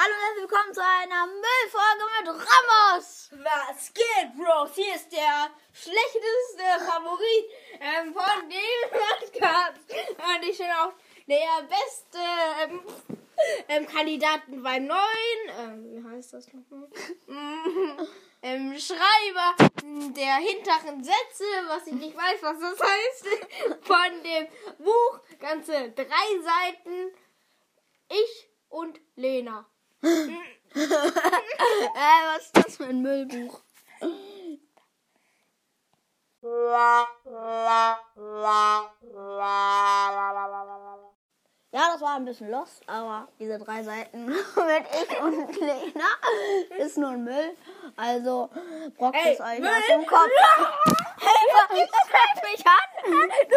Hallo und herzlich willkommen zu einer Müllfolge mit Ramos. Was geht, Bros? Hier ist der schlechteste Favorit ähm, von dem Podcast. Und ich bin auch der beste ähm, ähm, Kandidaten beim neuen, ähm, wie heißt das nochmal? Ähm, Schreiber der hinteren Sätze, was ich nicht weiß, was das heißt, von dem Buch, ganze drei Seiten, ich und Lena. Äh, was ist das für ein Müllbuch? Ja, das war ein bisschen los, aber diese drei Seiten mit ich und Lena ist nur ein Müll. Also brockt es euch Müll! aus dem Kopf. Hey, das fällt mich an. Du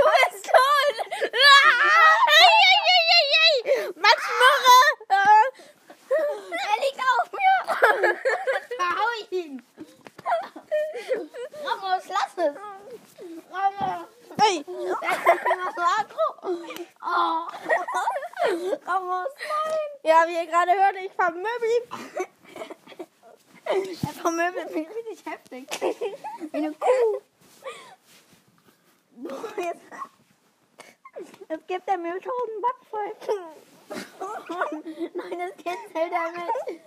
Aggro. Oh. Ramos, nein. Ja, wie ihr gerade hört, ich vermöbel. Er vermöbelt mich richtig heftig. Wie eine Kuh. Jetzt, jetzt gibt er mir schon einen Backpfeifen. Nein, das kitzelt er mit.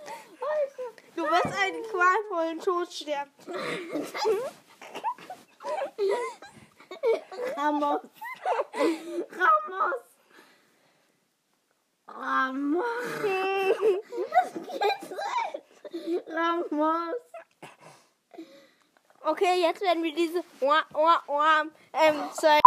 Du wirst einen qualvollen Tod sterben. Ramos. Ramos. Ramos. Das kitzelt. Ramos. Okay, jetzt werden wir diese ähm, zwei,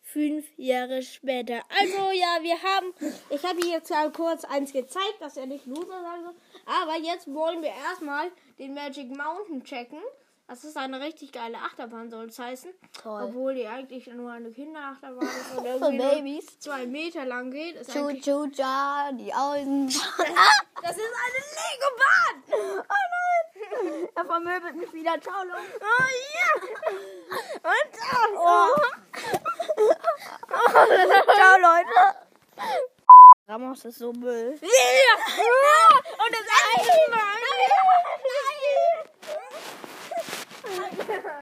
fünf Jahre später. Also ja, wir haben, ich habe jetzt ja kurz eins gezeigt, dass er nicht Loser sein soll. Aber jetzt wollen wir erstmal den Magic Mountain checken. Das ist eine richtig geile Achterbahn, soll es heißen. Toll. Obwohl die eigentlich nur eine Kinderachterbahn ist und Für irgendwie Babys. zwei Meter lang geht. Ist eigentlich, chu cha, die Augen. das ist eine Lego-Bahn! Oh nein! Er vermöbelt mich wieder. Ciao, Leute. Oh ja! Und Oh. Ciao, Leute. Ramos ist so Müll. Ja! Und das andere